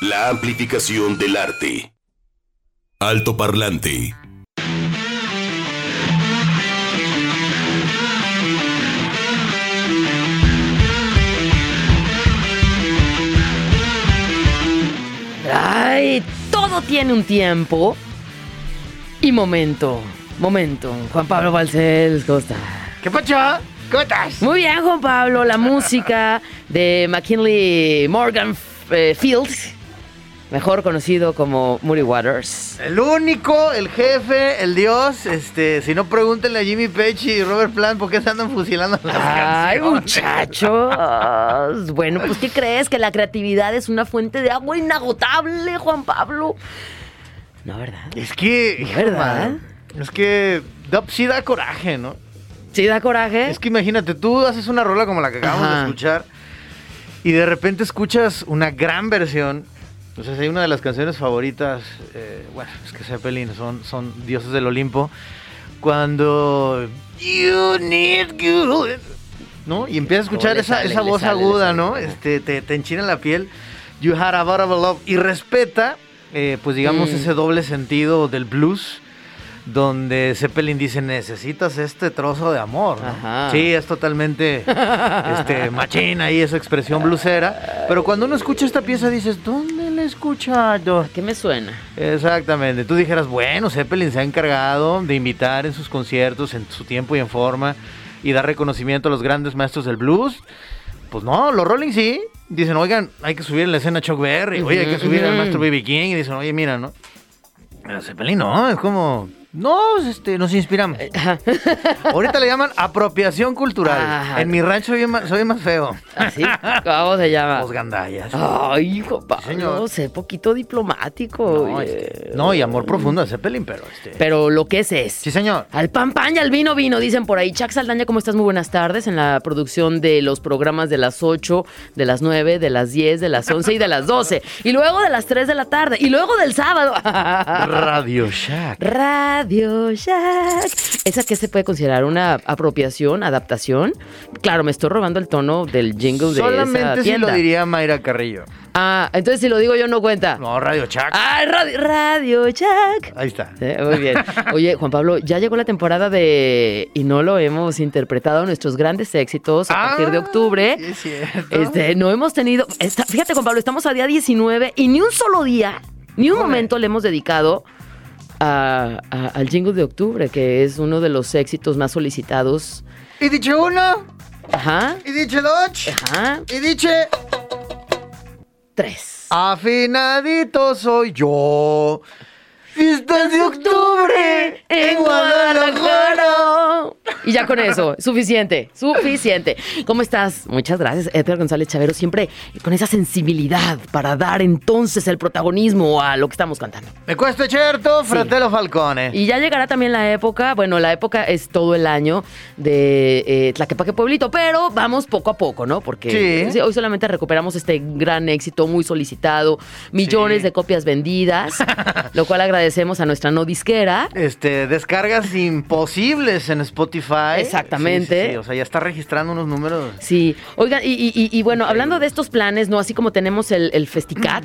La amplificación del arte. Alto parlante. Ay, todo tiene un tiempo y momento. Momento. Juan Pablo Balcells, ¿cómo está? ¿Qué pacha? ¿Cómo estás? Muy bien, Juan Pablo. La música de McKinley Morgan eh, Fields, mejor conocido como Moody Waters. El único, el jefe, el dios. Este, si no pregúntenle a Jimmy Page y Robert Plant por qué se andan fusilando las Ay, canciones. muchachos. Bueno, pues ¿qué crees? Que la creatividad es una fuente de agua inagotable, Juan Pablo. No, ¿verdad? Es que, hijo, ¿Verdad? man, es que sí da coraje, ¿no? ¿Sí da coraje? Es que imagínate, tú haces una rola como la que acabamos Ajá. de escuchar y de repente escuchas una gran versión. O sea, hay una de las canciones favoritas, eh, bueno, es que Zeppelin son, son dioses del Olimpo. Cuando You Need Good, ¿no? Y empiezas a escuchar le esa, sale, esa le voz sale, le aguda. ¿no? Este, te, te enchina la piel. You Had a Bottle of Love. Y respeta, eh, pues digamos, Mm. ese doble sentido del blues. Donde Zeppelin dice, necesitas este trozo de amor. ¿no? Sí, es totalmente este, machina y esa expresión blusera. Pero cuando uno escucha esta pieza dices, ¿dónde escuchado? ¿Qué me suena? Exactamente. Tú dijeras, bueno, Zeppelin se ha encargado de invitar en sus conciertos, en su tiempo y en forma, y dar reconocimiento a los grandes maestros del blues. Pues no, los Rolling sí. Dicen, oigan, hay que subir en la escena Chuck Berry, oye, hay que subir al maestro B.B. King. Y dicen, oye, mira, ¿no? Pero Zeppelin no, es como... No, este, nos inspiramos. Ajá. Ahorita le llaman apropiación cultural. Ajá. En mi rancho soy más, soy más feo. ¿Así? ¿Cómo se llama? Los gandallas. Ay, Juan Pablo, señor. sé poquito diplomático. No, este, no, y amor profundo de Zeppelin, pero este. Pero lo que es es. Sí, señor. Al pan pan y al vino vino, dicen por ahí. Chuck Saldaña, ¿cómo estás? Muy buenas tardes en la producción de los programas de las 8, de las 9, de las 10, de las 11 y de las 12. Y luego de las 3 de la tarde. Y luego del sábado. Radio Shack. Radio Shack. ¿Esa qué se puede considerar? ¿Una apropiación, adaptación? Claro, me estoy robando el tono del jingle de esa Solamente si tienda. lo diría Mayra Carrillo. Ah, entonces si lo digo yo no cuenta. No, Radio Shack. Ah, Radio, Radio Shack. Ahí está. Muy bien. Oye, Juan Pablo, ya llegó la temporada de. Y no lo hemos interpretado nuestros grandes éxitos a partir de Ah, octubre. sí es cierto. Este, no hemos tenido. esta- fíjate, Juan Pablo, estamos a día 19 y ni un solo día, ni un momento le hemos dedicado a- a- al jingle de octubre, que es uno de los éxitos más solicitados. Y dice uno, Ajá. y dice dos, Ajá. y dice Tres. afinadito soy yo. Fiestas de octubre en Guadalajara. Y ya con eso, suficiente, suficiente. ¿Cómo estás? Muchas gracias, Edgar González Chavero, siempre con esa sensibilidad para dar entonces el protagonismo a lo que estamos cantando. Me cuesta certo, fratello Falcone. Y ya llegará también la época, bueno, la época es todo el año de eh, Tlaquepaque Pueblito, pero vamos poco a poco, ¿no? Porque Sí. sí, hoy solamente recuperamos este gran éxito muy solicitado, millones Sí. de copias vendidas, lo cual agradecemos a nuestra no disquera. Este, descargas imposibles en Spotify. Exactamente. Sí, sí, sí, O sea, ya está registrando unos números. Sí, oigan, y, y- y- y bueno, hablando de estos planes, ¿no? Así como tenemos el, el Festicat,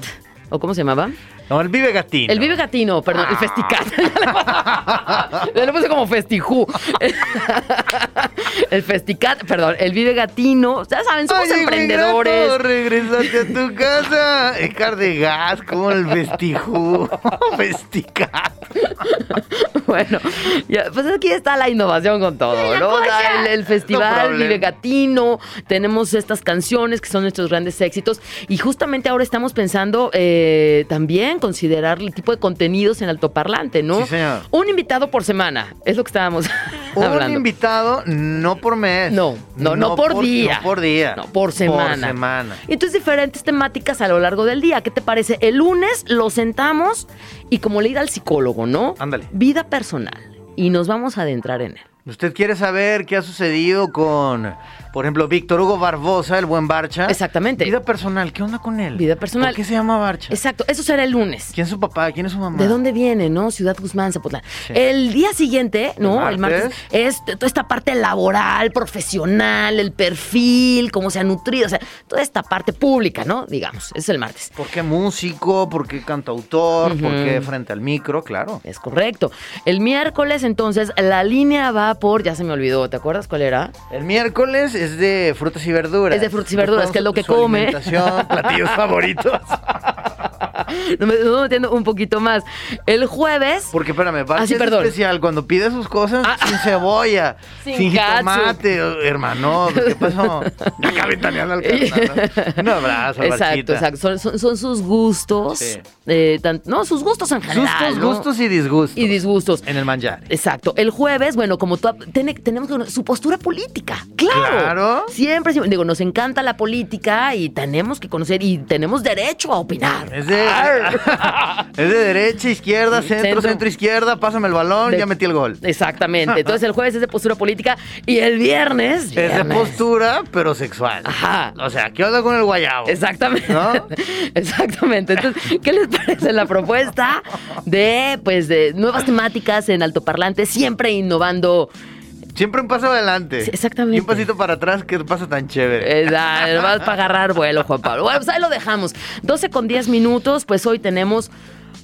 ¿o cómo se llamaba? No, el Vive Gatino. El Vive Gatino, perdón, el Festicat. Ya le puse como Festijú. el Festicat, perdón, el Vive Gatino. Ya saben, somos Ay, emprendedores. ingrato, regresaste a tu casa. Ecar de gas, como el vestijú. Vesticat. Bueno, ya, pues aquí está la innovación con todo, ¿no? O sea, el, el festival problema. Vive Gatino, tenemos estas canciones que son nuestros grandes éxitos y justamente ahora estamos pensando eh, también considerar el tipo de contenidos en altoparlante, ¿no? Sí, señor. Un invitado por semana, es lo que estábamos Un hablando. invitado, no por mes. No, no, no, por, día. No por día. No, por semana. Por semana. Y Entonces, diferentes temáticas a lo largo del día. ¿Qué te parece? El lunes lo sentamos y como le ir al psicólogo, ¿no? Ándale. Vida personal. Y nos vamos a adentrar en él. ¿Usted quiere saber qué ha sucedido con Por ejemplo, Víctor Hugo Barbosa, el buen Barcha. Exactamente. Vida personal, ¿qué onda con él? Vida personal. ¿Por qué se llama Barcha? Exacto, eso será el lunes. ¿Quién es su papá? ¿Quién es su mamá? ¿De dónde viene, no? Ciudad Guzmán, Zapotlán. Sí. El día siguiente, ¿no? ¿El El martes, martes? es toda esta parte laboral, profesional, el perfil, cómo se ha nutrido, o sea, toda esta parte pública, ¿no? Digamos, es el martes. ¿Por qué músico? ¿Por qué cantautor? ¿Por Ujú. qué frente al micro? Claro. Es correcto. El miércoles, entonces, la línea va por, ya se me olvidó, ¿te acuerdas cuál era? El miércoles es de frutas y verduras. Es de frutas y verduras, que es lo que Su come. alimentación, platillos favoritos. No me entiendo un poquito más. El jueves. Porque, espérame, Barcha Ah, sí, es perdón. especial cuando pide sus cosas Ah. sin cebolla, Sin sin, jitomate, hermano. ¿Qué pasó? Acá ventaneando al carnal. Un abrazo, Exacto, exacto. Son, son- son sus gustos. Sí. eh, tan- no, sus gustos en general. Gustos, ¿no? gustos y disgustos. Y disgustos. En el manjar. Exacto. El jueves, bueno, como tú, tiene- tenemos que su postura política. Claro. Claro. Siempre, siempre. Digo, nos encanta la política y tenemos que conocer y tenemos derecho a opinar. Es de, es de derecha, izquierda, centro, Centro. centro, izquierda, pásame el balón, De- ya metí el gol. Exactamente. Entonces el jueves es de postura política y el viernes. Es de postura, pero sexual. Ajá. O sea, ¿qué onda con el guayabo? Exactamente. ¿No? Exactamente. Entonces, ¿qué les parece la propuesta de pues de nuevas temáticas en altoparlante, siempre innovando? Siempre un paso adelante. Sí, exactamente. Y un pasito para atrás, que pasa tan chévere. Da- Vas para agarrar vuelo, Juan Pablo. Bueno, pues ahí lo dejamos. 12 con 10 minutos, pues hoy tenemos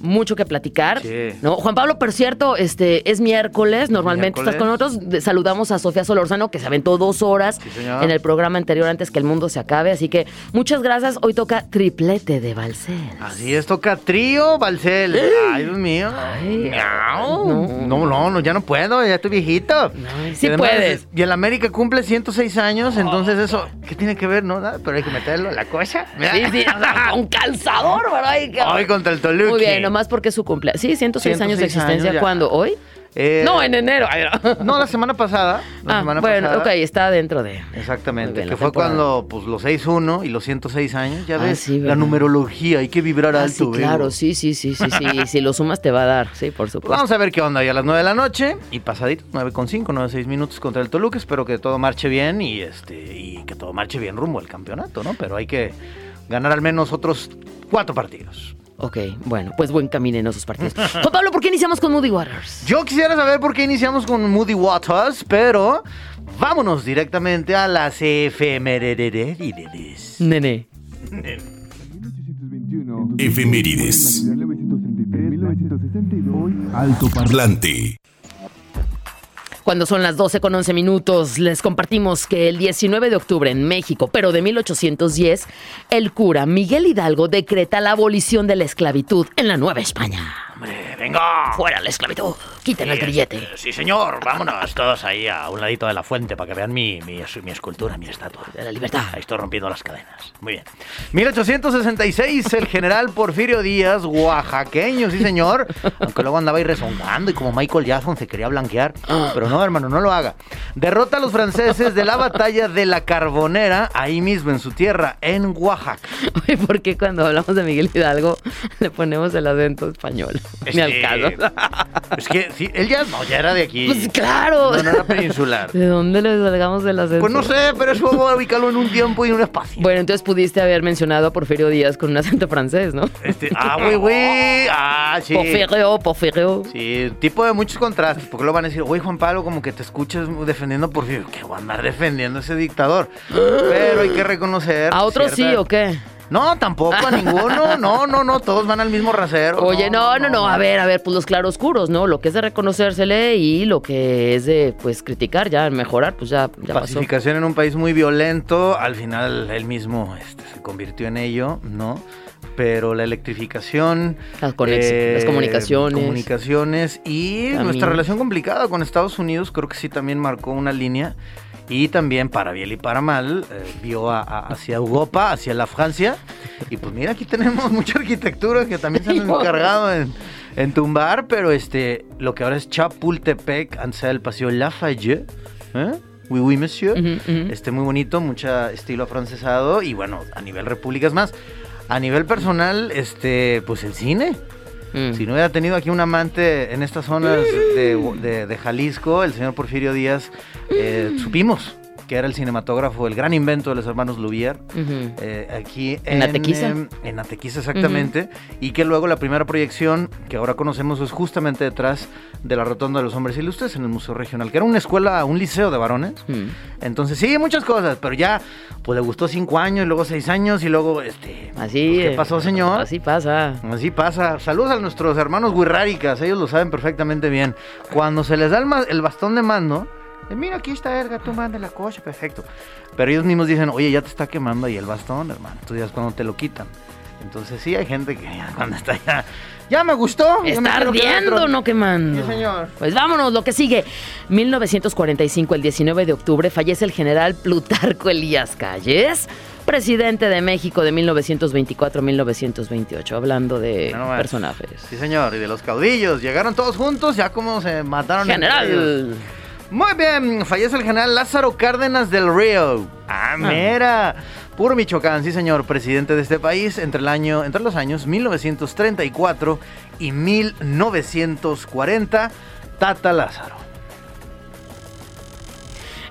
mucho que platicar. Sí. ¿no? Juan Pablo, por cierto, este es miércoles, normalmente Miércoles. estás con nosotros. Saludamos a Sofía Solorzano, que se aventó dos horas Sí, en el programa anterior antes que el mundo se acabe. Así que muchas gracias. Hoy toca triplete de Balcel. Así es, toca trío, Balcel. Ay, Dios mío. Ay, no. No, no, no, ya no puedo, ya estoy viejito. Ay, sí Y puedes. Y el América cumple 106 años, entonces eso, ¿qué tiene que ver, no? Nada, Pero hay que meterlo en la cosa. Sí, sí, o sea, con calzador, ¿verdad? Hoy contra el Toluca. Muy bien, nomás porque es su cumpleaños. Sí, 106 años de 106 años existencia. ya. ¿Cuándo? ¿Hoy? Eh, no, en enero. Ay, no. No, la semana pasada. La Ah, semana bueno, pasada. ok, está dentro de. Exactamente, bien, que fue temporada. cuando pues los 6-1 y los 106 años, ya Ah, ves, sí, la numerología, hay que vibrar Ah, alto. sí, Bebo. claro, sí, sí, sí, sí, sí. Si lo sumas te va a dar, sí, por Pues supuesto. vamos a ver qué onda, ya a las 9 de la noche y pasadito, 9 con 5, 9 6 minutos contra el Toluca, espero que todo marche bien y este y que todo marche bien rumbo al campeonato, ¿no? Pero hay que ganar al menos otros cuatro partidos. Ok, bueno, pues buen camino en esos partidos. Juan Pablo, ¿por qué iniciamos con Moody Waters? Yo quisiera saber por qué iniciamos con Moody Waters, pero vámonos directamente a las efemérides. Nene. Efemérides. 1962, Alto Parlante. Cuando son las 12 con 11 minutos, les compartimos que el 19 de octubre en México, pero de 1810, el cura Miguel Hidalgo decreta la abolición de la esclavitud en la Nueva España. ¡Hombre, venga! Fuera la esclavitud, quiten el grillete. Sí, señor, vámonos todos ahí a un ladito de la fuente para que vean mi, mi, mi escultura, mi estatua. De la libertad. Ahí estoy rompiendo las cadenas. Muy bien. 1866, el general Porfirio Díaz, oaxaqueño, sí señor. Aunque luego andaba ahí rezongando y como Michael Jackson se quería blanquear. Pero no, hermano, no lo haga. Derrota a los franceses de la batalla de la Carbonera, ahí mismo en su tierra, en Oaxaca. Oye, ¿por qué cuando hablamos de Miguel Hidalgo le ponemos el acento español? Ni al caso. Es que sí, él ya no, ya era de aquí. Pues claro. No, no era peninsular. ¿De dónde le salgamos del acento? Pues no sé, pero eso vamos a ubicarlo en un tiempo y en un espacio. Bueno, entonces pudiste haber mencionado a Porfirio Díaz con un acento francés, ¿no? Este, ah, güey, güey. Ah, sí. Porfirio, Porfirio. Sí, tipo de muchos contrastes, porque lo van a decir, güey, Juan Pablo, como que te escuchas defendiendo a Porfirio. ¿Qué voy a andar defendiendo a ese dictador? Pero hay que reconocer. ¿A otros sí cierta- o qué? No, tampoco a ninguno. No, no, no, todos van al mismo rasero. Oye, no, no, no, a ver, a ver, pues los claroscuros, ¿no? Lo que es de reconocérsele y lo que es de, pues, criticar, ya, mejorar, pues ya, ya pasó. Pacificación en un país muy violento, al final él mismo este, se convirtió en ello, ¿no? Pero la electrificación, Las conex- las comunicaciones. comunicaciones y También. nuestra relación complicada con Estados Unidos, creo que sí también marcó una línea. Y también, para bien y para mal, eh, vio a- a- hacia Europa, hacia la Francia. Y pues mira, aquí tenemos mucha arquitectura que también se han encargado en, en tumbar, pero este, lo que ahora es Chapultepec, antes el Paseo Lafayette. ¿eh? Oui, oui, monsieur. Ujú, ujú. Este muy bonito, mucho estilo afrancesado y bueno, a nivel repúblicas más. A nivel personal, este, pues el cine. Mm. Si no hubiera tenido aquí un amante en estas zonas de, de- de Jalisco, el señor Porfirio Díaz, eh, supimos que era el cinematógrafo, el gran invento de los hermanos Ujú. eh, aquí ¿En Atequiza? em, en Atequiza, exactamente. Y que luego la primera proyección que ahora conocemos es justamente detrás de la Rotonda de los Hombres Ilustres en el Museo Regional, que era una escuela, un liceo de varones. Entonces, sí, muchas cosas, pero ya, pues le gustó cinco años, y luego seis años, y luego, este. Así. pues, ¿Qué eh, pasó, señor? Así pasa. Así pasa. Saludos a nuestros hermanos guirráricas, ellos lo saben perfectamente bien. Cuando se les da el, el bastón de mando, eh, mira, aquí está Edgar, tú manda la coche, perfecto. Pero ellos mismos dicen, oye, ya te está quemando ahí el bastón, hermano. Tú ya es cuando te lo quitan. Entonces sí, hay gente que ya cuando está ya, ya me gustó. me Está ardiendo, dentro". no quemando. Sí, señor. Pues vámonos, lo que sigue. 1945, el 19 de octubre, fallece el general Plutarco Elías Calles, presidente de México de 1924-1928, hablando de No personajes. Sí, señor, y de los caudillos. Llegaron todos juntos, ya como se mataron. entre ellos. Muy bien, fallece el general Lázaro Cárdenas del Río. Ah, mira. Puro Michoacán, sí señor, presidente de este país entre, el año, entre los años 1934 y 1940. Tata Lázaro.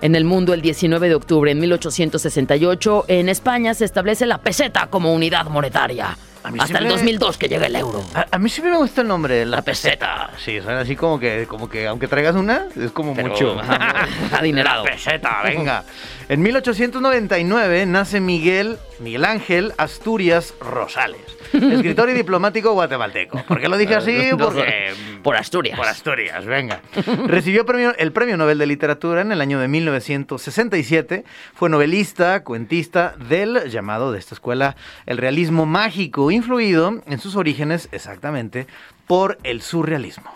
En el mundo, el 19 de octubre de 1868, en España se establece la peseta como unidad monetaria. A mí Hasta el siempre- 2002 que llega el euro. A, a mí siempre me gusta el nombre, la, peseta. Sí, suena así como que, como que aunque traigas una, es como Pero, mucho. adinerado. La peseta, venga. En 1899 nace Miguel, Miguel Ángel Asturias Rosales, escritor y diplomático guatemalteco. ¿Por qué lo dije así? Porque... Por Asturias. Por Asturias, venga. Recibió premio- el Premio Nobel de Literatura en el año de 1967. Fue novelista, cuentista del llamado de esta escuela el realismo mágico, influido en sus orígenes exactamente por el surrealismo.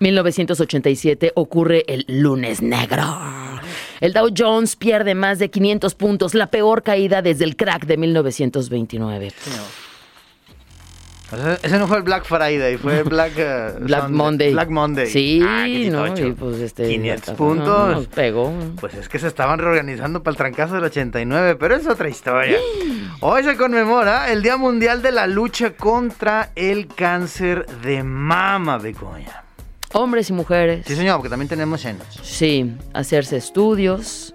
1987 ocurre el lunes negro. El Dow Jones pierde más de 500 puntos, la peor caída desde el crack de 1929. Ese, ese no fue el Black Friday, fue Black, eh, Black Sunday. Monday. Black Monday. Sí, Ah, ¿no? Y pues este. 500 no, puntos. nos pegó. Pues es que se estaban reorganizando para el trancazo del 89, pero es otra historia. Hoy se conmemora el Día Mundial de la Lucha contra el Cáncer de Mama, Begoña. Hombres y mujeres. Sí, señor, porque también tenemos senos. Sí, hacerse estudios,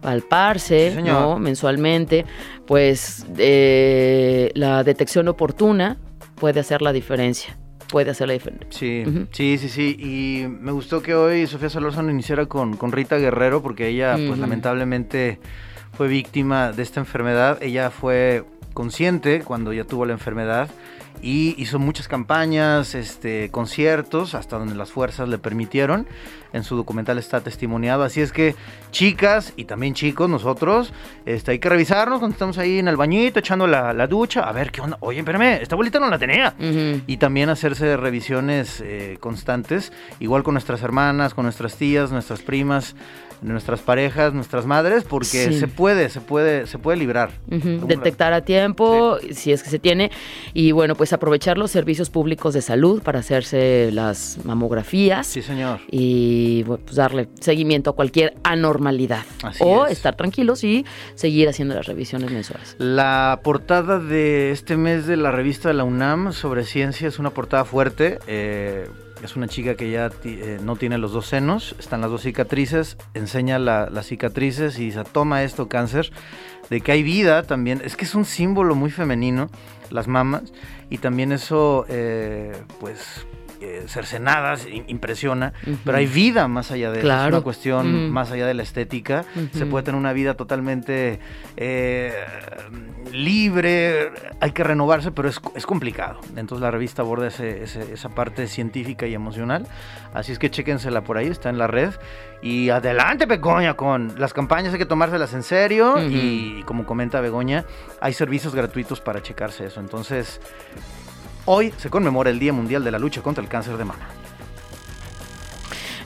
palparse, Sí. ¿no? Mensualmente, pues eh, la detección oportuna puede hacer la diferencia. Puede hacer la diferencia. Sí, Ujú. sí, sí, sí. Y me gustó que hoy Sofía Solórzano iniciara con, con Rita Guerrero, porque ella, pues Ujú. lamentablemente, fue víctima de esta enfermedad. Ella fue consciente cuando ya tuvo la enfermedad y hizo muchas campañas, este, conciertos, hasta donde las fuerzas le permitieron. En su documental está testimoniado. Así es que, chicas y también chicos, nosotros, este, hay que revisarnos cuando estamos ahí en el bañito, echando la, la ducha. A ver qué onda. Oye, espérame, esta bolita no la tenía. Ujú. Y también hacerse revisiones eh, constantes, igual con nuestras hermanas, con nuestras tías, nuestras primas, nuestras parejas, nuestras madres, porque Sí. se puede, se puede, se puede librar. Ujú, ¿Cómo Detectar a tiempo, si es que se tiene, y bueno, pues aprovechar los servicios públicos de salud para hacerse las mamografías Sí, señor. y pues darle seguimiento a cualquier anormalidad. Así o es. estar tranquilos y seguir haciendo las revisiones mensuales. La portada de este mes de la revista de la UNAM sobre ciencia es una portada fuerte. eh, es una chica que ya eh, no tiene los dos senos, están las dos cicatrices, enseña la- las cicatrices y dice, toma esto cáncer, de que hay vida también. Es que es un símbolo muy femenino, las mamas, y también eso, eh, pues, eh, cercenadas, im- impresiona, pero hay vida más allá de eso. Es Claro. una cuestión Ujú. más allá de la estética. Se puede tener una vida totalmente eh, libre, hay que renovarse, pero es, es complicado. Entonces la revista aborda ese- ese- esa parte científica y emocional. Así es que chéquensela por ahí, está en la red. Y adelante, Begoña, con las campañas hay que tomárselas en serio. Y como comenta Begoña, hay servicios gratuitos para checarse eso. Entonces, hoy se conmemora el Día Mundial de la Lucha contra el Cáncer de Mama.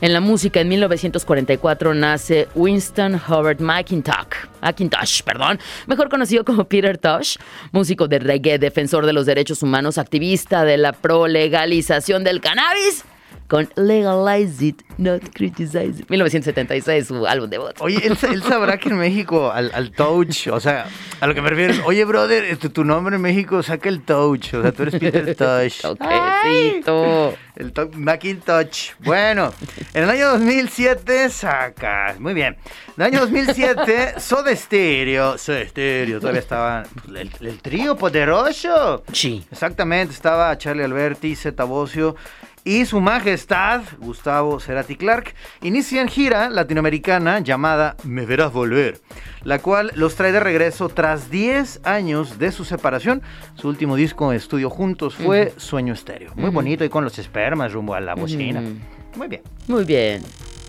En la música, en 1944 nace Winston Howard McIntosh, McIntosh, perdón, mejor conocido como Peter Tosh, músico de reggae, defensor de los derechos humanos, activista de la prolegalización del cannabis con Legalize It, Not Criticize It. 1976, su álbum debut. Oye, él, él sabrá que en México al, al touch, o sea, a lo que me refiero, oye, brother, este, tu nombre en México saca el touch, o sea, tú eres Peter Touch. Toquecito. El to- Macintosh. Bueno, en el año 2007 sacas. Muy bien. En el año 2007, Soda Stereo. Soda Stereo. Todavía estaba pues, el, el trío poderoso. Sí. Exactamente. Estaba Charlie Alberti, Zeta Bosio y su majestad, Gustavo Cerati Clark, inician gira latinoamericana llamada Me Verás Volver, la cual los trae de regreso tras 10 años de su separación. Su último disco de estudio juntos fue Sueño Estéreo. Muy bonito y con los espermas rumbo a la bocina. Muy bien. Muy bien.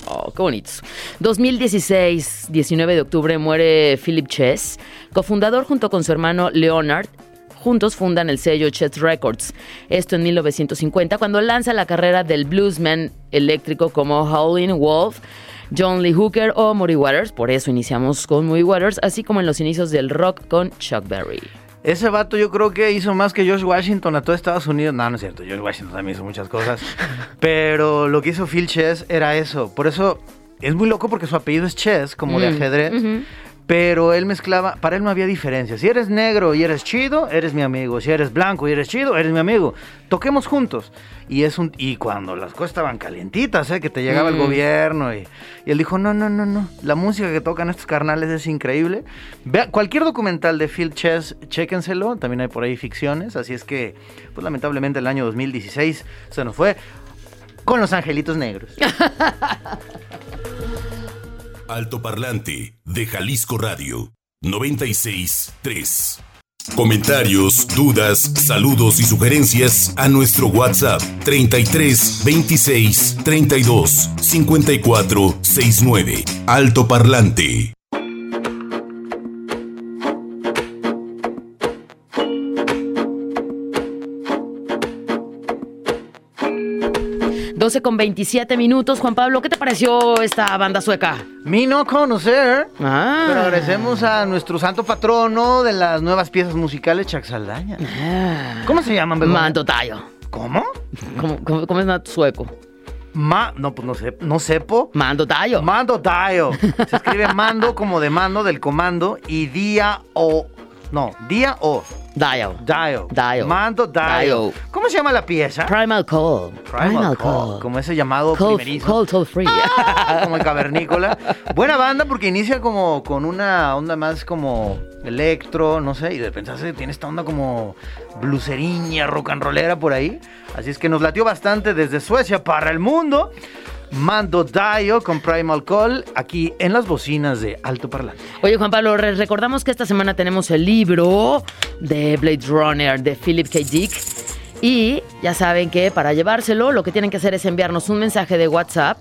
Oh, qué bonitos. 2016, 19 de octubre, muere Philip Chess, cofundador junto con su hermano Leonard. Juntos fundan el sello Chess Records. Esto en 1950, cuando lanza la carrera del bluesman eléctrico como Howlin' Wolf, John Lee Hooker o Muddy Waters. Por eso iniciamos con Muddy Waters, así como en los inicios del rock con Chuck Berry. Ese vato yo creo que hizo más que George Washington a todo Estados Unidos. No, no es cierto. George Washington también hizo muchas cosas. Pero lo que hizo Phil Chess era eso. Por eso es muy loco porque su apellido es Chess, como de Mm, ajedrez. Pero él mezclaba, para él no había diferencia. Si eres negro y eres chido, eres mi amigo. Si eres blanco y eres chido, eres mi amigo. Toquemos juntos. Y es un y cuando las cosas estaban calientitas, ¿eh? que te llegaba el Mm. gobierno y, y él dijo, "No, no, no, no. La música que tocan estos carnales es increíble." Vea cualquier documental de Phil Chess, chéquenselo, también hay por ahí ficciones, así es que pues lamentablemente el año 2016 se nos fue con los angelitos negros. Altoparlante de Jalisco Radio 96.3. Comentarios, dudas, saludos y sugerencias a nuestro WhatsApp 33 26 32 54 69. Altoparlante. Mm. 12 con 27 minutos. Juan Pablo, ¿qué te pareció esta banda sueca? Mi no conocer. Ah. Pero agradecemos a nuestro santo patrono de las nuevas piezas musicales, Chuck Saldaña. Ah. ¿Cómo se llaman, Begoña? Mando Tayo. ¿Cómo? ¿Cómo, cómo, cómo es sueco? Ma... No, pues no sé. ¿No sepo? Mando Tayo. Mando Dio. Se escribe mando como de mando del comando y día o... No, día o... Tayo. Dio. Dio. Mando Dio. Dio. ¿Cómo se llama la pieza? Primal Call. Primal Call, Como ese llamado Call, primerizo. call toll free. como el cavernícola. Buena banda porque inicia como con una onda más como electro, no sé, y de repente tiene esta onda como bluseriña, rock and rollera por ahí. Así es que nos latió bastante desde Suecia para el mundo. Mando Dio con Primal Call aquí en las bocinas de Alto Parlante. Oye, Juan Pablo, re- recordamos que esta semana tenemos el libro de Blade Runner de Philip K. Dick. Y ya saben que para llevárselo lo que tienen que hacer es enviarnos un mensaje de WhatsApp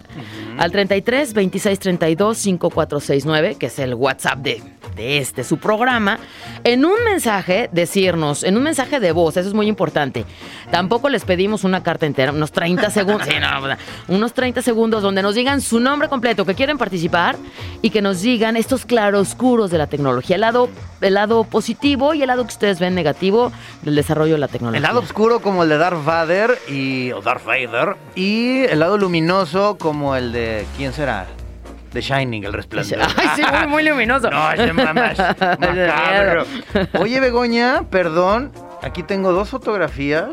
al 33 26 32 5469, que es el WhatsApp de, de este, su programa. En un mensaje decirnos, en un mensaje de voz, eso es muy importante. Tampoco les pedimos una carta entera, unos 30 segundos, sí, no, no, unos 30 segundos donde nos digan su nombre completo, que quieren participar y que nos digan estos claroscuros de la tecnología, el lado, el lado positivo y el lado que ustedes ven negativo del desarrollo de la tecnología. El lado oscuro como el de Darth Vader y o Darth Vader y el lado luminoso como el de ¿quién será? The Shining, el resplandor. Ay, sí, muy, muy luminoso. No, más macabro. Oye, Begoña, perdón, aquí tengo dos fotografías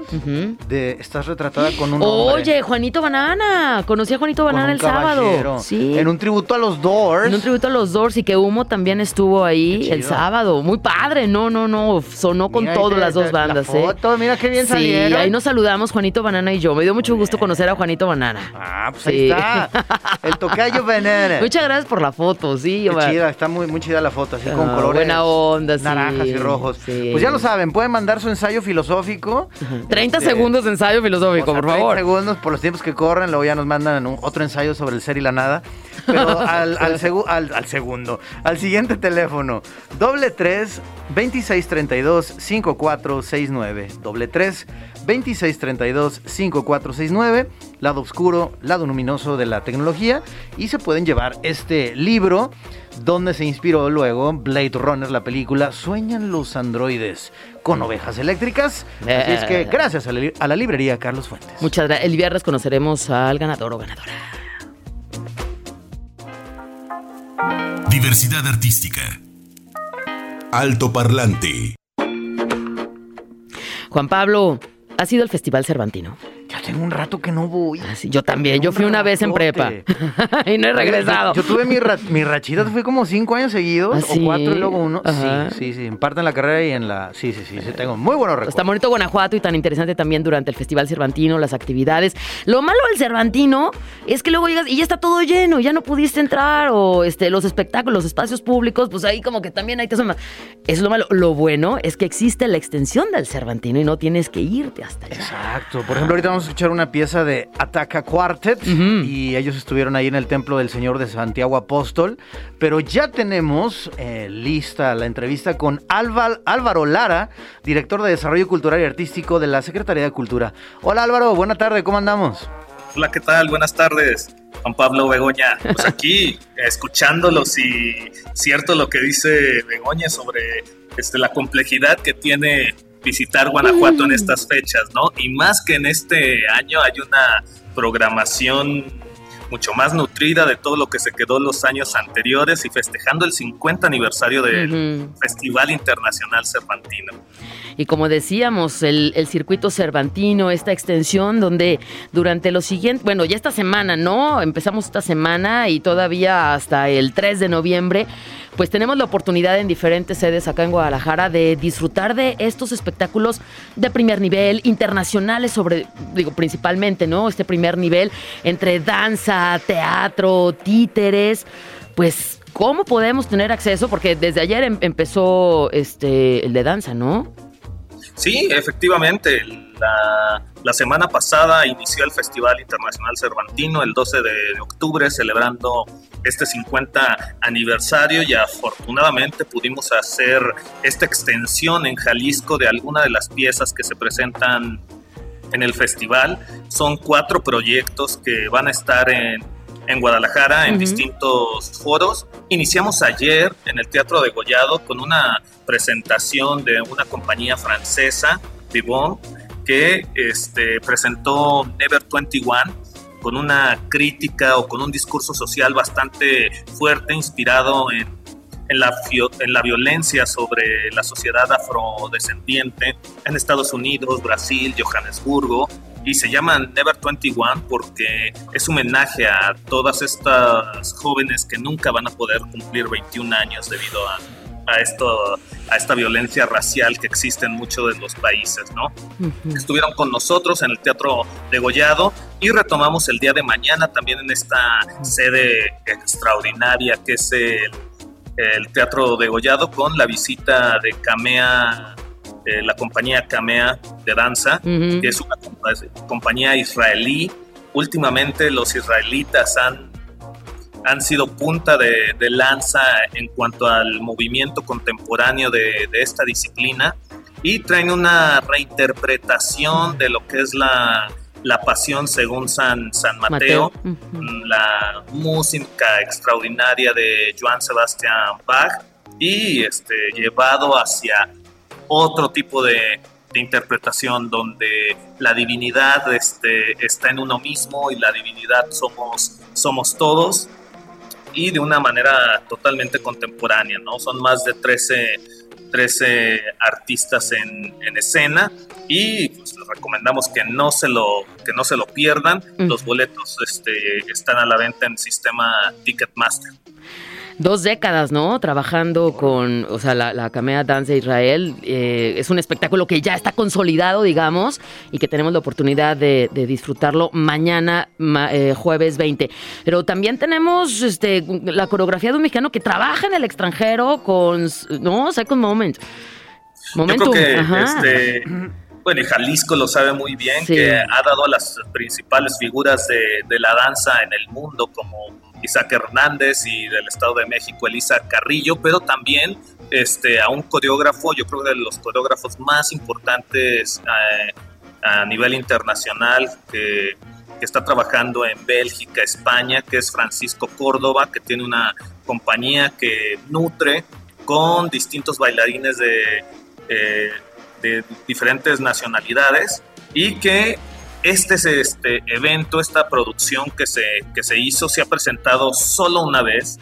de estás retratada con un hombre. Oye, Juanito Banana. Conocí a Juanito Banana el sábado. Sí. En un tributo a los Doors. En un tributo a los Doors y que Humo también estuvo ahí el sábado. Muy padre. No, no, no. Sonó con Mira, todas las dos te- la bandas, ¿eh? foto, mira qué bien sí, salieron. ahí nos saludamos Juanito Banana y yo. Me dio mucho gusto conocer a Juanito Banana. Ah, pues Sí. ahí está. El tocayo Banana. Muchas gracias por la foto, sí. Qué chida, está muy, muy chida la foto, así con Ah, colores. buena onda, sí. Naranjas y rojos. Sí. Pues ya lo saben, pueden mandar su ensayo filosófico. 30 Este, segundos de ensayo filosófico, o sea, por 30 favor. segundos por los tiempos que corren, luego ya nos mandan un- otro ensayo sobre el ser y la nada. Pero al, al, segu- al- al segundo, al siguiente teléfono, doble tres 2632 5469. Doble tres 2632 5469. lado oscuro, lado luminoso de la tecnología y se pueden llevar este libro donde se inspiró luego Blade Runner, la película Sueñan los androides con ovejas eléctricas. Así es que gracias a la, a la librería Carlos Fuentes. Muchas gracias. El viernes conoceremos al ganador o ganadora. Diversidad artística. Alto Parlante. Juan Pablo, ¿ha sido el Festival Cervantino? Ya tengo un rato que no voy. Ah, yo también. Yo fui una vez en prepa y no he regresado. Yo, tuve mi, ra mi rachita, fui como cinco años seguidos, ¿Ah, sí? o cuatro y luego uno. Ajá. Sí, sí, sí. En parte en la carrera y en la. Sí, sí, sí. sí tengo muy buenos recuerdos. Está bonito Guanajuato y tan interesante también durante el Festival Cervantino, las actividades. Lo malo del Cervantino es que luego llegas y ya está todo lleno, ya no pudiste entrar, o este, los espectáculos, los espacios públicos, pues ahí como que también hay te asomas. Es lo malo. Lo bueno es que existe la extensión del Cervantino y no tienes que irte hasta allá. Exacto. Por ejemplo, ahorita vamos a escuchar una pieza de Ataca Quartet y ellos estuvieron ahí en el templo del Señor de Santiago Apóstol, pero ya tenemos eh, lista la entrevista con Álvaro, Álvaro Lara, director de Desarrollo Cultural y Artístico de la Secretaría de Cultura. Hola Álvaro, buena tarde, ¿cómo andamos? Hola, ¿qué tal? Buenas tardes. Juan Pablo Begoña, pues aquí escuchándolos y cierto lo que dice Begoña sobre este, la complejidad que tiene visitar Guanajuato en estas fechas, ¿no? Y más que en este año hay una programación mucho más nutrida de todo lo que se quedó los años anteriores y festejando el 50 aniversario del. Festival Internacional Cervantino. Y como decíamos, el, el circuito cervantino, esta extensión donde durante los siguientes, bueno, ya esta semana, ¿no? Empezamos esta semana y todavía hasta el 3 de noviembre, pues tenemos la oportunidad en diferentes sedes acá en Guadalajara de disfrutar de estos espectáculos de primer nivel, internacionales sobre, digo, principalmente, ¿no? Este primer nivel entre danza, teatro, títeres, pues... ¿Cómo podemos tener acceso? Porque desde ayer em- empezó este el de danza, ¿no? Sí, efectivamente. La, la semana pasada inició el Festival Internacional Cervantino el 12 de octubre, celebrando este 50 aniversario y afortunadamente pudimos hacer esta extensión en Jalisco de alguna de las piezas que se presentan en el festival. Son cuatro proyectos que van a estar en, en Guadalajara en distintos foros. Iniciamos ayer en el Teatro de Gollado con una presentación de una compañía francesa, Vivon, que este, presentó Never 21 con una crítica o con un discurso social bastante fuerte, inspirado en, la violencia sobre la sociedad afrodescendiente en Estados Unidos, Brasil, Johannesburgo. Y se llama Never 21 porque es un homenaje a todas estas jóvenes que nunca van a poder cumplir 21 años debido a, a, esto, a esta violencia racial que existe en muchos de los países, ¿no? Ujú. estuvieron con nosotros en el Teatro de Gollado y retomamos el día de mañana también en esta sede extraordinaria que es el, el Teatro de Gollado con la visita de Camea, eh, la compañía Camea de danza, Ujú. que es una compa- compañía israelí. Últimamente los israelitas han, han sido punta de, de lanza en cuanto al movimiento contemporáneo de, de esta disciplina y traen una reinterpretación de lo que es la, la pasión según San, San Mateo, Ujú. la música extraordinaria de Johann Sebastian Bach y este, llevado hacia otro tipo de, de interpretación donde la divinidad este, está en uno mismo y la divinidad somos, somos todos y de una manera totalmente contemporánea, ¿no? Son más de 13, 13 artistas en, en escena y pues, les recomendamos que no se lo, que no se lo pierdan. Los boletos este, están a la venta en sistema Ticketmaster. Dos décadas, ¿no? Trabajando con, o sea, la, la Camea Dance de Israel. eh, es un espectáculo que ya está consolidado, digamos, y que tenemos la oportunidad de, de disfrutarlo mañana, ma- eh, jueves 20. Pero también tenemos este, la coreografía de un mexicano que trabaja en el extranjero con, ¿no? Second Moment. Momentum. Yo creo que ajá. este, bueno, y Jalisco lo sabe muy bien, Sí. que ha dado a las principales figuras de, de la danza en el mundo, como Isaac Hernández y del Estado de México, Elisa Carrillo, pero también este, a un coreógrafo, yo creo que de los coreógrafos más importantes eh, a nivel internacional, que está trabajando en Bélgica, España, que es Francisco Córdoba, que tiene una compañía que nutre con distintos bailarines de, eh, de diferentes nacionalidades y que este, este evento, esta producción que se, que se hizo, se ha presentado solo una vez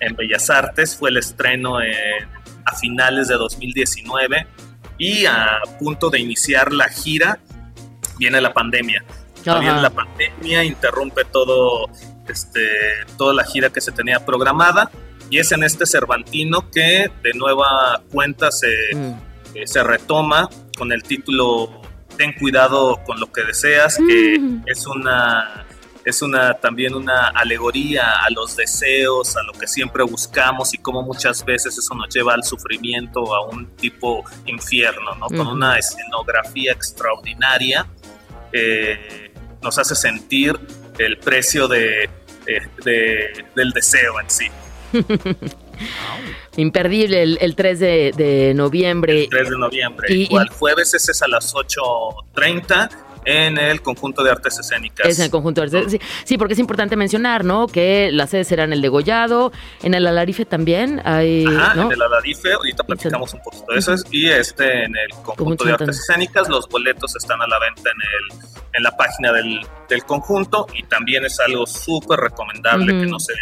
en Bellas Artes, fue el estreno a finales de 2019 y a punto de iniciar la gira viene la pandemia. Viene la pandemia, interrumpe todo, este, toda la gira que se tenía programada y es en este Cervantino que de nueva cuenta se, mm. eh, se retoma con el título Ten cuidado con lo que deseas, que mm. es una es una también una alegoría a los deseos, a lo que siempre buscamos y cómo muchas veces eso nos lleva al sufrimiento, a un tipo infierno, ¿no? Con una escenografía extraordinaria, eh, nos hace sentir el precio de, eh, del deseo en sí. Imperdible el, 3 de, noviembre. El 3 de noviembre. Y, el jueves ese es a las 8.30 en el conjunto de artes escénicas. Es en el conjunto de artes sí, sí, porque es importante mencionar, ¿no? Que las sedes serán el degollado, en el Alarife también hay. Ajá, en el Alarife, ahorita platicamos un poquito de eso. Y este en el conjunto, de artes escénicas, los boletos están a la venta en el en la página del, del conjunto y también es algo súper recomendable que no se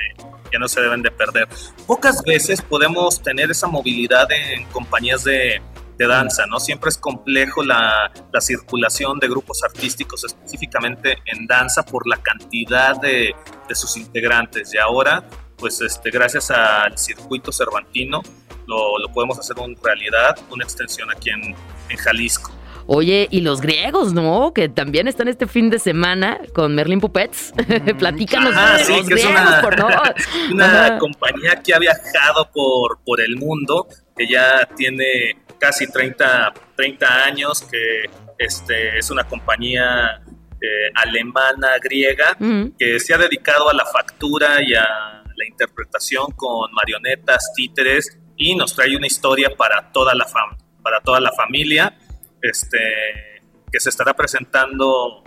que no se deben de perder. Pocas veces podemos tener esa movilidad en compañías de, de danza, ¿no? Siempre es complejo la, la, circulación de grupos artísticos, específicamente en danza, por la cantidad de, de sus integrantes. Y ahora, pues este, gracias al circuito cervantino, lo, lo podemos hacer una realidad, una extensión aquí en, en Jalisco. Oye, y los griegos, ¿no? Que también están este fin de semana con Merlin Puppets. Platícanos ah, sí, los griegos, una, por Una compañía que ha viajado por, por el mundo, que ya tiene casi 30, 30 años, que este, es una compañía eh, alemana, griega, que se ha dedicado a la factura y a la interpretación con marionetas, títeres, y nos trae una historia para toda la, fam para toda la familia este, que se estará presentando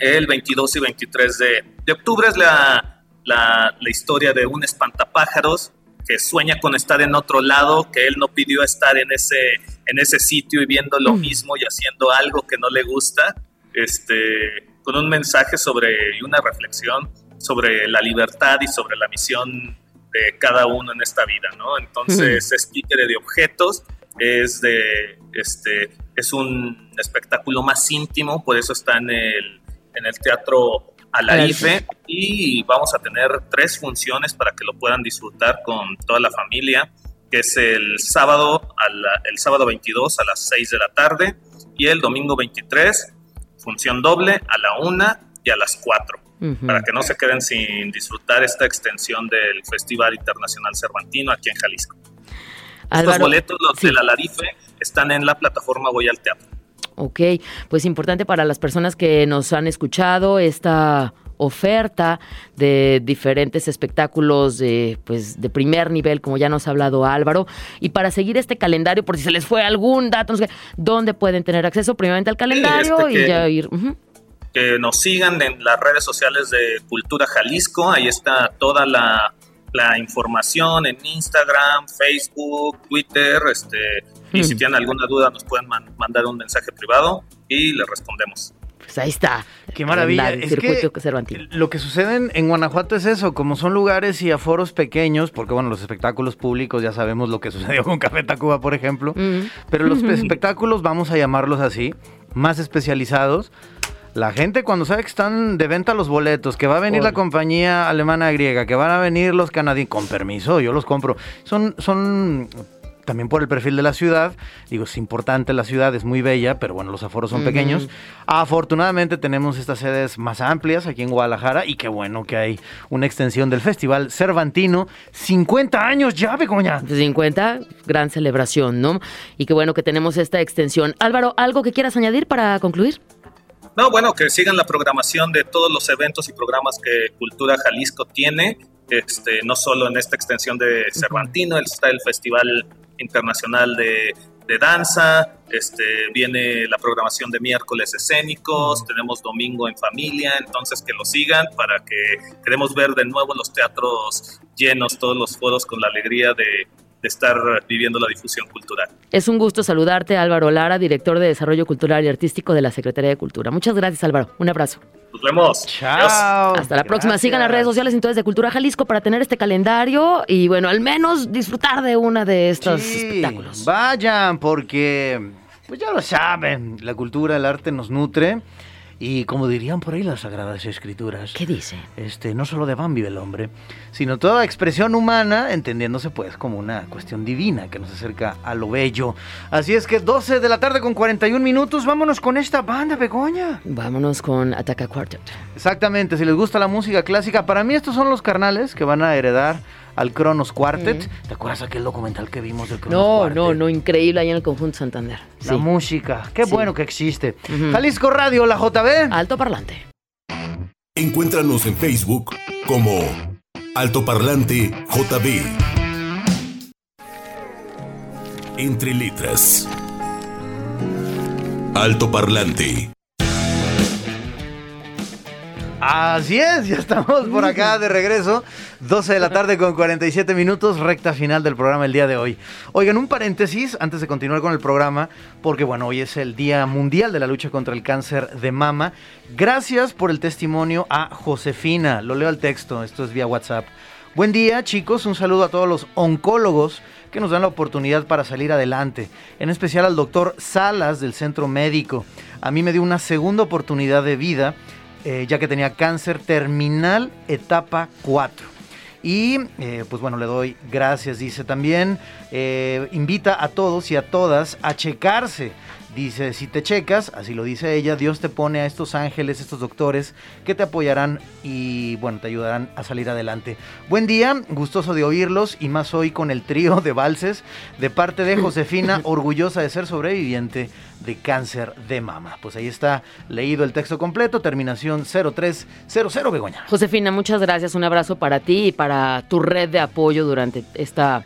el 22 y 23 de, octubre. Es la, la, historia de un espantapájaros que sueña con estar en otro lado, que él no pidió estar en ese, en ese sitio y viendo lo mm. mismo y haciendo algo que no le gusta, este, con un mensaje sobre y una reflexión sobre la libertad y sobre la misión de cada uno en esta vida, ¿no? Entonces es títere de objetos, es de este es un espectáculo más íntimo, por eso está en el, en el Teatro Alaife y vamos a tener tres funciones para que lo puedan disfrutar con toda la familia, que es el sábado, el sábado 22 a las 6 de la tarde y el domingo 23, función doble a la 1 y a las 4. Para que no se queden sin disfrutar esta extensión del Festival Internacional Cervantino aquí en Jalisco. Estos boletos, los de la Larife, están en la plataforma Voy al Teatro. Ok, pues importante para las personas que nos han escuchado esta oferta de diferentes espectáculos de, pues, de primer nivel, como ya nos ha hablado Álvaro. Y para seguir este calendario, por si se les fue algún dato, no sé, ¿dónde pueden tener acceso? Primeramente al calendario este y ya ir. Que nos sigan en las redes sociales de Cultura Jalisco, ahí está toda la la información en Instagram, Facebook, Twitter, este, y si tienen alguna duda nos pueden mandar un mensaje privado y les respondemos. Pues ahí está. Qué maravilla. Es que lo que sucede en, Guanajuato es eso, como son lugares y aforos pequeños, porque bueno, los espectáculos públicos ya sabemos lo que sucedió con Café Tacuba, por ejemplo, hmm. pero los espectáculos, vamos a llamarlos así, más especializados, la gente cuando sabe que están de venta los boletos, que va a venir la compañía alemana griega, que van a venir los canadienses, con permiso, yo los compro. Son, son también por el perfil de la ciudad. Digo, es importante la ciudad, es muy bella, pero bueno, los aforos son pequeños. Afortunadamente tenemos estas sedes más amplias aquí en Guadalajara y qué bueno que hay una extensión del Festival Cervantino. 50 años ya, Begoña. 50, gran celebración, ¿no? Y qué bueno que tenemos esta extensión. Álvaro, ¿algo que quieras añadir para concluir? No, bueno, que sigan la programación de todos los eventos y programas que Cultura Jalisco tiene, este, no solo en esta extensión de Cervantino, está el Festival Internacional de, de danza, este, viene la programación de miércoles escénicos, tenemos domingo en familia, entonces que lo sigan para que queremos ver de nuevo los teatros llenos, todos los foros con la alegría de, de estar viviendo la difusión cultural. Es un gusto saludarte, Álvaro Lara, director de Desarrollo Cultural y Artístico de la Secretaría de Cultura. Muchas gracias, Álvaro. Un abrazo. Nos vemos. Chao. Hasta la próxima. Sigan las redes sociales entonces de Cultura Jalisco para tener este calendario y bueno, al menos disfrutar de una de estos Sí, espectáculos. Vayan, porque, pues ya lo saben, la cultura, el arte nos nutre. Y como dirían por ahí las sagradas escrituras, ¿Qué dice? este, no solo de Van vive el hombre, sino toda expresión humana, entendiéndose pues como una cuestión divina que nos acerca a lo bello. Así es que 12 de la tarde con 41 minutos, vámonos con esta banda, Begoña. Vámonos con Ataca Quartet. Exactamente, si les gusta la música clásica, para mí estos son los carnales que van a heredar al Kronos Quartet. ¿Te acuerdas aquel documental que vimos del Kronos No, Quartet? no, no, increíble ahí en el conjunto Santander. La Sí. música, qué Sí. bueno que existe. Jalisco Radio, la JB. Alto parlante. Encuéntranos en Facebook como Altoparlante JB. Entre letras. Altoparlante. Así es, ya estamos por acá de regreso. 12 de la tarde con 47 minutos, recta final del programa el día de hoy. Oigan, un paréntesis antes de continuar con el programa, porque bueno, hoy es el Día Mundial de la Lucha contra el Cáncer de Mama. Gracias por el testimonio a Josefina. Lo leo al texto, esto es vía WhatsApp. Buen día, chicos. Un saludo a todos los oncólogos que nos dan la oportunidad para salir adelante. En especial al doctor Salas del Centro Médico. A mí me dio una segunda oportunidad de vida, eh, ya que tenía cáncer terminal etapa 4. Y eh, pues bueno, le doy gracias. Dice también, eh, invita a todos y a todas a checarse. Dice, si te checas, así lo dice ella, Dios te pone a estos ángeles, estos doctores que te apoyarán y bueno, te ayudarán a salir adelante. Buen día, gustoso de oírlos y más hoy con el trío de valses de parte de Josefina, orgullosa de ser sobreviviente de cáncer de mama. Pues ahí está leído el texto completo, terminación 0300 Begoña. Josefina, muchas gracias. Un abrazo para ti y para tu red de apoyo durante esta,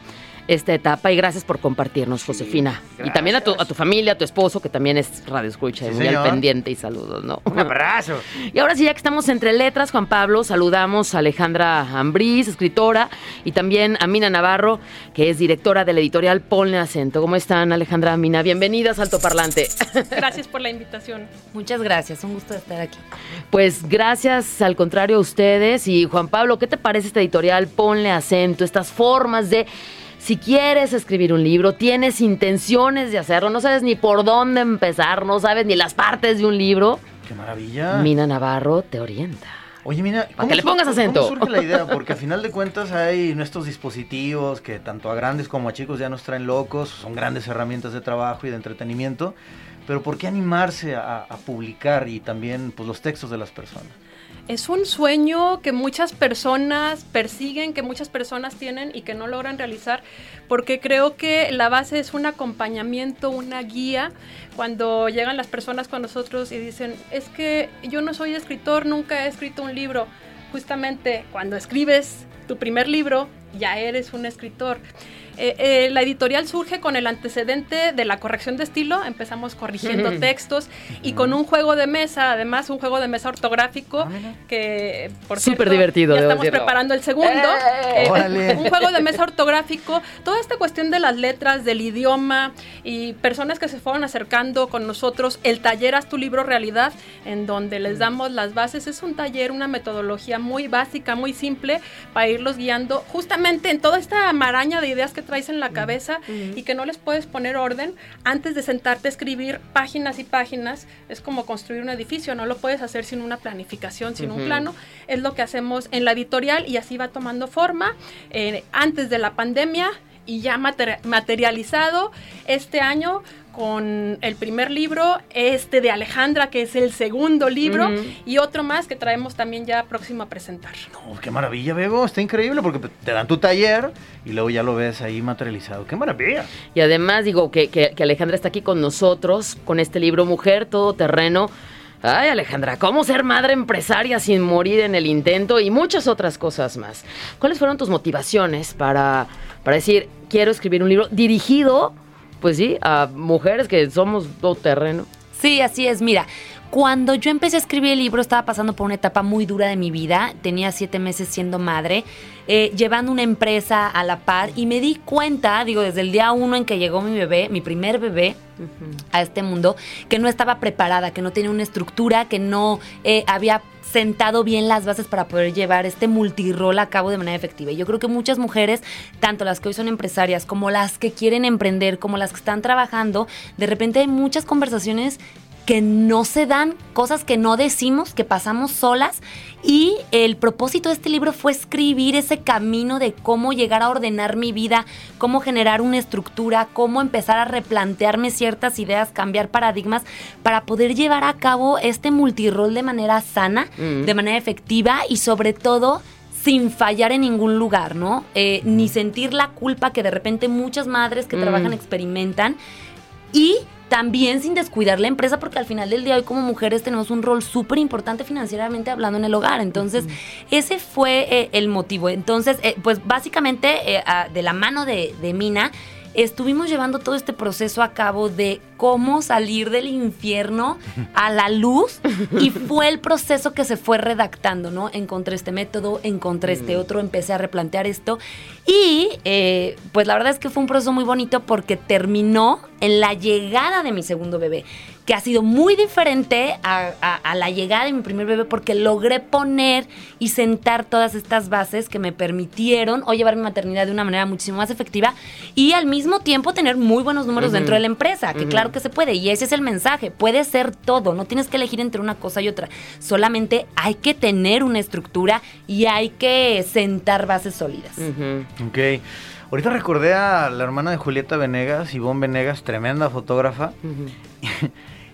esta etapa. Y gracias por compartirnos, Josefina. Y también a tu, a tu familia, a tu esposo, que también es radio escucha, Sí, muy al pendiente y saludos, ¿no? Un abrazo. Y ahora sí, ya que estamos entre letras, Juan Pablo, saludamos a Alejandra Ambrís, escritora, y también a Mina Navarro, que es directora de la editorial Ponle Acento. ¿Cómo están, Alejandra, Mina? Bienvenidas al Parlante. Gracias por la invitación. Muchas gracias, un gusto estar aquí. Pues gracias al contrario a ustedes. Y Juan Pablo, ¿qué te parece esta editorial? Ponle acento, estas formas de... Si quieres escribir un libro, tienes intenciones de hacerlo, no sabes ni por dónde empezar, no sabes ni las partes de un libro, Qué maravilla. Mina Navarro te orienta. Oye, mira, ¿cómo que le pongas acento. ¿Cómo surge la idea? Porque a final de cuentas hay nuestros dispositivos que tanto a grandes como a chicos ya nos traen locos, son grandes herramientas de trabajo y de entretenimiento, pero ¿por qué animarse a, a publicar y también pues, los textos de las personas? Es un sueño que muchas personas persiguen, que muchas personas tienen y que no logran realizar, porque creo que la base es un acompañamiento, una guía. Cuando llegan las personas con nosotros y dicen, es que yo no soy escritor, nunca he escrito un libro. Justamente cuando escribes tu primer libro, ya eres un escritor. Eh, eh, la editorial surge con el antecedente de la corrección de estilo. Empezamos corrigiendo textos y con un juego de mesa, además un juego de mesa ortográfico Ah, que por Súper cierto, divertido, Ya estamos decirlo. preparando el segundo. ¡Eh! Un juego de mesa ortográfico. Toda esta cuestión de las letras, del idioma y personas que se fueron acercando con nosotros. El taller Haz tu libro realidad, en donde les damos las bases. Es un taller, una metodología muy básica, muy simple para irlos guiando justamente en toda esta maraña de ideas que traes en la cabeza y que no les puedes poner orden antes de sentarte a escribir páginas y páginas. Es como construir un edificio, no lo puedes hacer sin una planificación, sin un plano. Es lo que hacemos en la editorial y así va tomando forma. Eh, antes de la pandemia y ya mater- materializado este año con el primer libro, este de Alejandra, que es el segundo libro, y otro más que traemos también ya próximo a presentar. No, qué maravilla, Bego, está increíble porque te dan tu taller y luego ya lo ves ahí materializado. ¡Qué maravilla! Y además digo que, que- que Alejandra está aquí con nosotros, con este libro Mujer Todoterreno. Ay, Alejandra, ¿cómo ser madre empresaria sin morir en el intento? Y muchas otras cosas más. ¿Cuáles fueron tus motivaciones para, para decir, quiero escribir un libro dirigido pues sí, a mujeres que somos todo terreno. Sí, así es. Mira, cuando yo empecé a escribir el libro estaba pasando por una etapa muy dura de mi vida. Tenía siete meses siendo madre, eh, llevando una empresa a la par y me di cuenta, digo, desde el día uno en que llegó mi bebé, mi primer bebé a este mundo, que no estaba preparada, que no tenía una estructura, que no eh, había sentado bien las bases para poder llevar este multirol a cabo de manera efectiva. Y yo creo que muchas mujeres, tanto las que hoy son empresarias como las que quieren emprender, como las que están trabajando, de repente hay muchas conversaciones que no se dan, cosas que no decimos, que pasamos solas. Y el propósito de este libro fue escribir ese camino de cómo llegar a ordenar mi vida, cómo generar una estructura, cómo empezar a replantearme ciertas ideas, cambiar paradigmas para poder llevar a cabo este multirol de manera sana, Mm. de manera efectiva y sobre todo sin fallar en ningún lugar, ¿no? Eh, ni sentir la culpa que de repente muchas madres que Mm. trabajan experimentan y también sin descuidar la empresa, porque al final del día hoy como mujeres tenemos un rol súper importante financieramente hablando en el hogar. Entonces, ese fue eh, el motivo. Entonces, eh, pues básicamente eh, a- de la mano de, de Mina, estuvimos llevando todo este proceso a cabo de cómo salir del infierno a la luz y fue el proceso que se fue redactando, ¿no? Encontré este método, encontré este otro, empecé a replantear esto. Y eh, pues la verdad es que fue un proceso muy bonito porque terminó en la llegada de mi segundo bebé, que ha sido muy diferente a, a- a la llegada de mi primer bebé porque logré poner y sentar todas estas bases que me permitieron hoy llevar mi maternidad de una manera muchísimo más efectiva y al mismo tiempo tener muy buenos números dentro de la empresa, que claro que se puede y ese es el mensaje, puede ser todo, no tienes que elegir entre una cosa y otra, solamente hay que tener una estructura y hay que sentar bases sólidas. Ujú. Ok. Ahorita recordé a la hermana de Julieta Venegas, Ivonne Venegas, tremenda fotógrafa.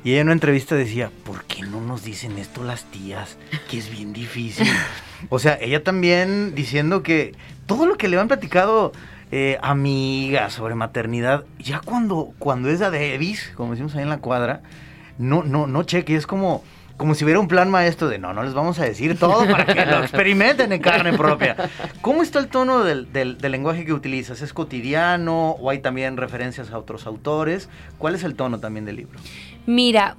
Y ella en una entrevista decía, ¿por qué no nos dicen esto las tías? Que es bien difícil. o sea, ella también diciendo que todo lo que le han platicado eh, amigas sobre maternidad, ya cuando, cuando es de Davis, como decimos ahí en la cuadra, no, no, no cheque, es como, como si hubiera un plan maestro de no, no les vamos a decir todo para que lo experimenten en carne propia. ¿Cómo está el tono del, del- del lenguaje que utilizas? ¿Es cotidiano o hay también referencias a otros autores? ¿Cuál es el tono también del libro? Mira,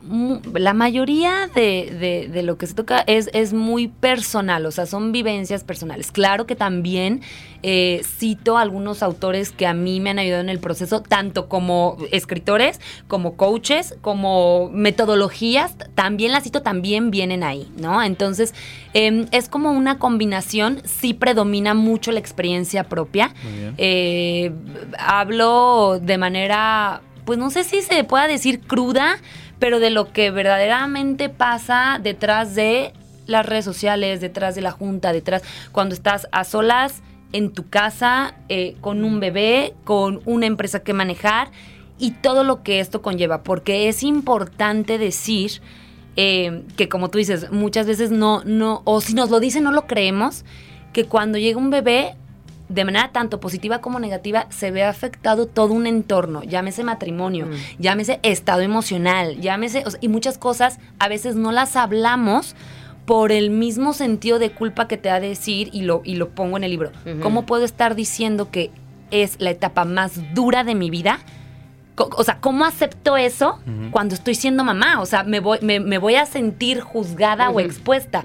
la mayoría de, de- de lo que se toca es, es muy personal, o sea, son vivencias personales. Claro que también eh, cito algunos autores que a mí me han ayudado en el proceso, tanto como escritores, como coaches, como metodologías, también las cito, también vienen ahí, ¿no? Entonces, em, es como una combinación, sí predomina mucho la experiencia propia. Muy bien. Eh, hablo de manera, pues no sé si se pueda decir cruda, pero de lo que verdaderamente pasa detrás de las redes sociales, detrás de la junta, detrás, cuando estás a solas en tu casa, eh, con un bebé, con una empresa que manejar y todo lo que esto conlleva, porque es importante decir eh, que como tú dices, muchas veces no, no, o si nos lo dicen no lo creemos, que cuando llega un bebé, de manera tanto positiva como negativa, se ve afectado todo un entorno, llámese matrimonio, Mm. llámese estado emocional, llámese, o sea, y muchas cosas a veces no las hablamos por el mismo sentido de culpa que te da decir, y lo, y lo pongo en el libro. ¿Cómo puedo estar diciendo que es la etapa más dura de mi vida? O sea, ¿cómo acepto eso cuando estoy siendo mamá? O sea, me voy, me, me voy a sentir juzgada o expuesta.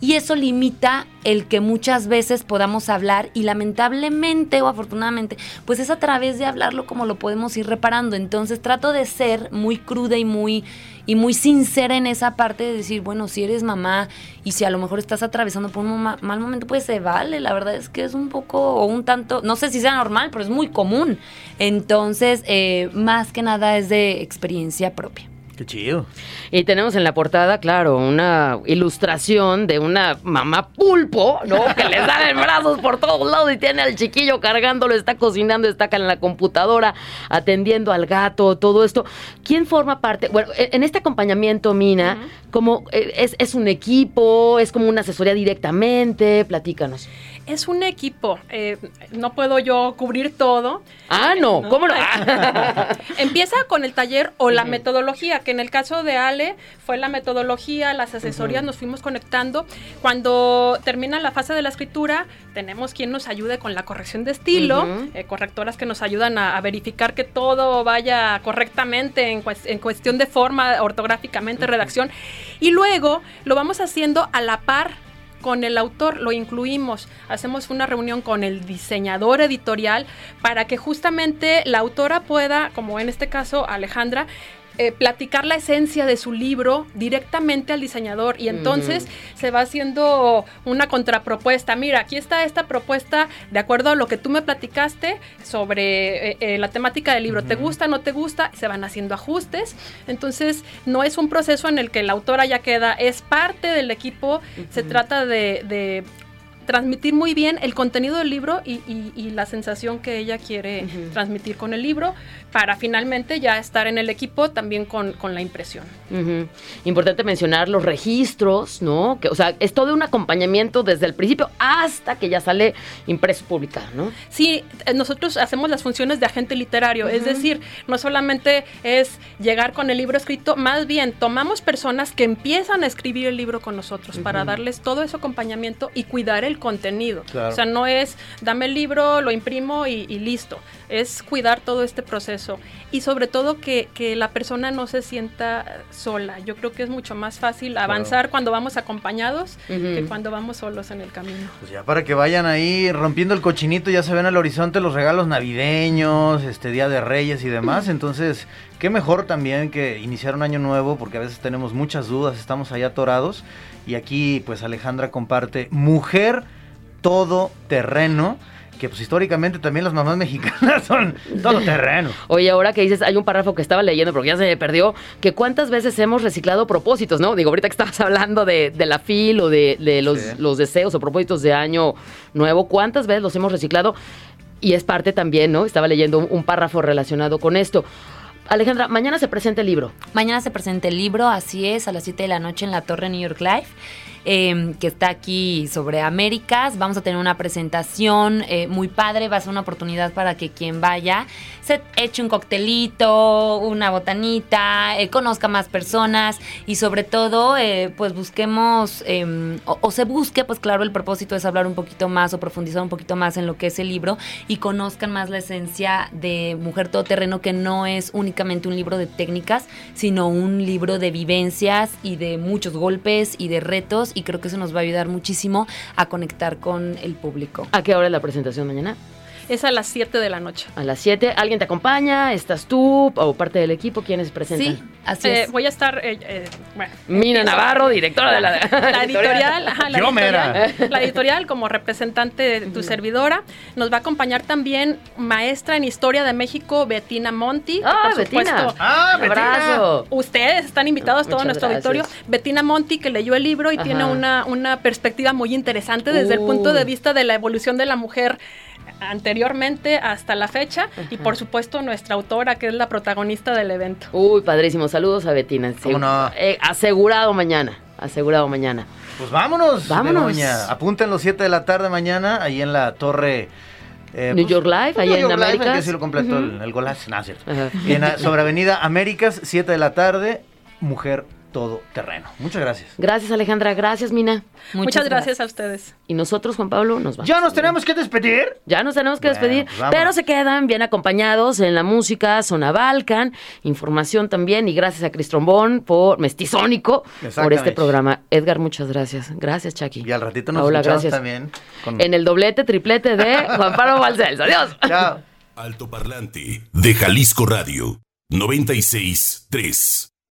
Y eso limita el que muchas veces podamos hablar y lamentablemente o afortunadamente, pues es a través de hablarlo como lo podemos ir reparando. Entonces trato de ser muy cruda y muy y muy sincera en esa parte de decir, bueno, si eres mamá y si a lo mejor estás atravesando por un ma- mal momento, pues se vale. La verdad es que es un poco o un tanto, no sé si sea normal, pero es muy común. Entonces, eh, más que nada es de experiencia propia. Qué chido. Y tenemos en la portada, claro, una ilustración de una mamá pulpo, ¿no? Que le salen brazos por todos lados y tiene al chiquillo cargándolo, está cocinando, está acá en la computadora, atendiendo al gato, todo esto. ¿Quién forma parte? Bueno, e- en este acompañamiento, Mina, como eh, es, es un equipo, es como una asesoría directamente, platícanos. Es un equipo. eh, no puedo yo cubrir todo. Ah, no, No. ¿cómo no? Empieza con el taller o la metodología, que en el caso de Ale fue la metodología, las asesorías, nos fuimos conectando. Cuando termina la fase de la escritura, tenemos quien nos ayude con la corrección de estilo, eh, correctoras que nos ayudan a, a verificar que todo vaya correctamente en cuestión de forma, ortográficamente, redacción. Y luego lo vamos haciendo a la par con el autor, lo incluimos, hacemos una reunión con el diseñador editorial para que justamente la autora pueda, como en este caso Alejandra, eh, platicar la esencia de su libro directamente al diseñador y entonces se va haciendo una contrapropuesta. Mira, aquí está esta propuesta de acuerdo a lo que tú me platicaste sobre eh, eh, la temática del libro. ¿Te gusta, no te gusta? Se van haciendo ajustes. Entonces, no es un proceso en el que la autora ya queda, es parte del equipo. Se trata de, de transmitir muy bien el contenido del libro y, y- y la sensación que ella quiere transmitir con el libro para finalmente ya estar en el equipo también con, con la impresión. Importante mencionar los registros, ¿no? Que, o sea, es todo un acompañamiento desde el principio hasta que ya sale impreso publicado, ¿no? Sí, eh, nosotros hacemos las funciones de agente literario, es decir, no solamente es llegar con el libro escrito, más bien tomamos personas que empiezan a escribir el libro con nosotros para darles todo ese acompañamiento y cuidar el contenido. Claro. O sea, no es dame el libro, lo imprimo y, y listo. Es cuidar todo este proceso y sobre todo que, que la persona no se sienta sola. Yo creo que es mucho más fácil avanzar cuando vamos acompañados que Ujú. cuando vamos solos en el camino. Pues ya para que vayan ahí rompiendo el cochinito, ya se ven al horizonte los regalos navideños, este Día de Reyes y demás. Entonces, qué mejor también que iniciar un año nuevo, porque a veces tenemos muchas dudas, estamos ahí atorados. Y aquí, pues Alejandra comparte Mujer Todoterreno, que pues históricamente también las mamás mexicanas son todoterreno. Oye, ahora que dices, hay un párrafo que estaba leyendo porque ya se me perdió, que cuántas veces hemos reciclado propósitos, ¿no? Digo, ahorita que estabas hablando de, de la FIL o de, de los, Sí. los deseos o propósitos de año nuevo, ¿cuántas veces los hemos reciclado? Y es parte también, ¿no? Estaba leyendo un, un párrafo relacionado con esto. Alejandra, mañana se presenta el libro. Mañana se presenta el libro, así es, a las 7 de la noche en la Torre New York Live, eh, que está aquí sobre Américas. Vamos a tener una presentación eh, muy padre, va a ser una oportunidad para que quien vaya se eche un coctelito, una botanita, eh, conozca más personas y sobre todo, eh, pues busquemos, o, o se busque, pues claro, el propósito es hablar un poquito más o profundizar un poquito más en lo que es el libro y conozcan más la esencia de Mujer Todoterreno, que no es únicamente un libro de técnicas, sino un libro de vivencias y de muchos golpes y de retos y creo que eso nos va a ayudar muchísimo a conectar con el público. ¿A qué hora es la presentación mañana? Es a las 7 de la noche. A las 7. ¿Alguien te acompaña? ¿Estás tú o parte del equipo? ¿Quiénes presentan? Sí, así Eh, es. voy a estar, eh, eh, bueno, Mina Navarro, directora de la, la editorial, ajá, la, Yo, mera. editorial la editorial como representante de tu servidora. Nos va a acompañar también maestra en Historia de México, Bettina Monti. ¡Ah, por Betina! supuesto, ¡Ah, Un abrazo! Ustedes están invitados, todo Muchas nuestro gracias. auditorio. Bettina Monti, que leyó el libro y Ajá. tiene una, una perspectiva muy interesante desde el punto de Uy. vista de la evolución de la mujer anteriormente hasta la fecha. Y por supuesto, nuestra autora, que es la protagonista del evento. Uy, padrísimo. Saludos a Betina. Sí, eh, asegurado mañana. Asegurado mañana. Pues vámonos, Vámonos. Begoña. Apunten los 7 de la tarde mañana, ahí en la torre... eh, New York Live, pues, New en York Américas. que sí lo completó el, el golazo, no, cierto. En, sobre Avenida Américas, 7 de la tarde, Mujer Todoterreno. Muchas gracias. Gracias, Alejandra. Gracias, Mina. Muchas, gracias a ustedes. Y nosotros, Juan Pablo, nos vamos. ¿Ya nos tenemos que despedir? Ya nos tenemos que Bueno, despedir, pues pero se quedan bien acompañados en la música Zona Balkan, información también y gracias a Cris Trombón por Mestizónico por este programa. Edgar, muchas gracias. Gracias, Chucky. Y al ratito nos Paola, gracias. también. con- En el doblete, triplete de Juan Pablo Balcells. Adiós. Chao. Alto Parlante de Jalisco Radio 96.3.